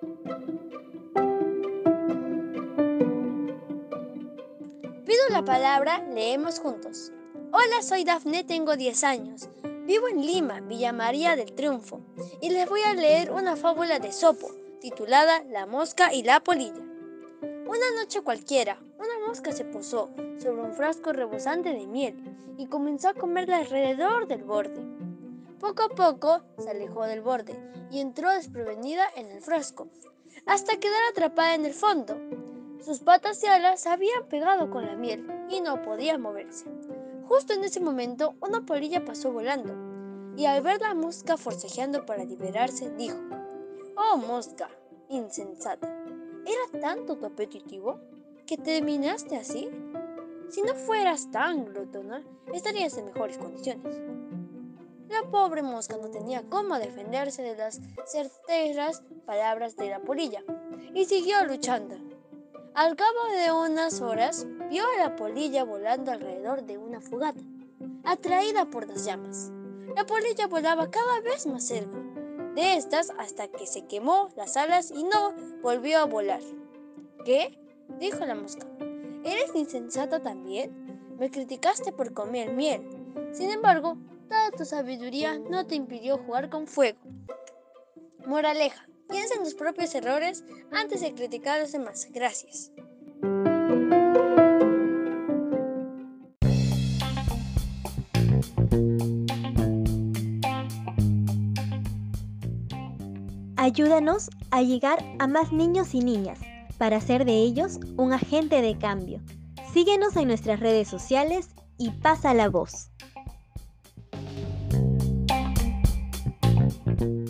Pido la palabra, leemos juntos. Hola, soy Dafne, tengo 10 años. Vivo en Lima, Villa María del Triunfo, y les voy a leer una fábula de Sopo, titulada La mosca y la polilla. Una noche cualquiera, una mosca se posó sobre un frasco rebosante de miel y comenzó a comerla alrededor del borde. Poco a poco se alejó del borde y entró desprevenida en el frasco, hasta quedar atrapada en el fondo. Sus patas y alas habían pegado con la miel y no podía moverse. Justo en ese momento, una polilla pasó volando y al ver la mosca forcejeando para liberarse, dijo, Oh mosca, insensata, ¿era tanto tu apetitivo que terminaste así? Si no fueras tan glotona, estarías en mejores condiciones. La pobre mosca no tenía cómo defenderse de las certeras palabras de la polilla y siguió luchando. Al cabo de unas horas, vio a la polilla volando alrededor de una fogata, atraída por las llamas. La polilla volaba cada vez más cerca de estas hasta que se quemó las alas y no volvió a volar. ¿Qué? dijo la mosca. ¿Eres insensata también? Me criticaste por comer miel. Sin embargo, Toda tu sabiduría no te impidió jugar con fuego. Moraleja, piensa en tus propios errores antes de criticar a los demás. Gracias. Ayúdanos a llegar a más niños y niñas para hacer de ellos un agente de cambio. Síguenos en nuestras redes sociales y pasa la voz. thank you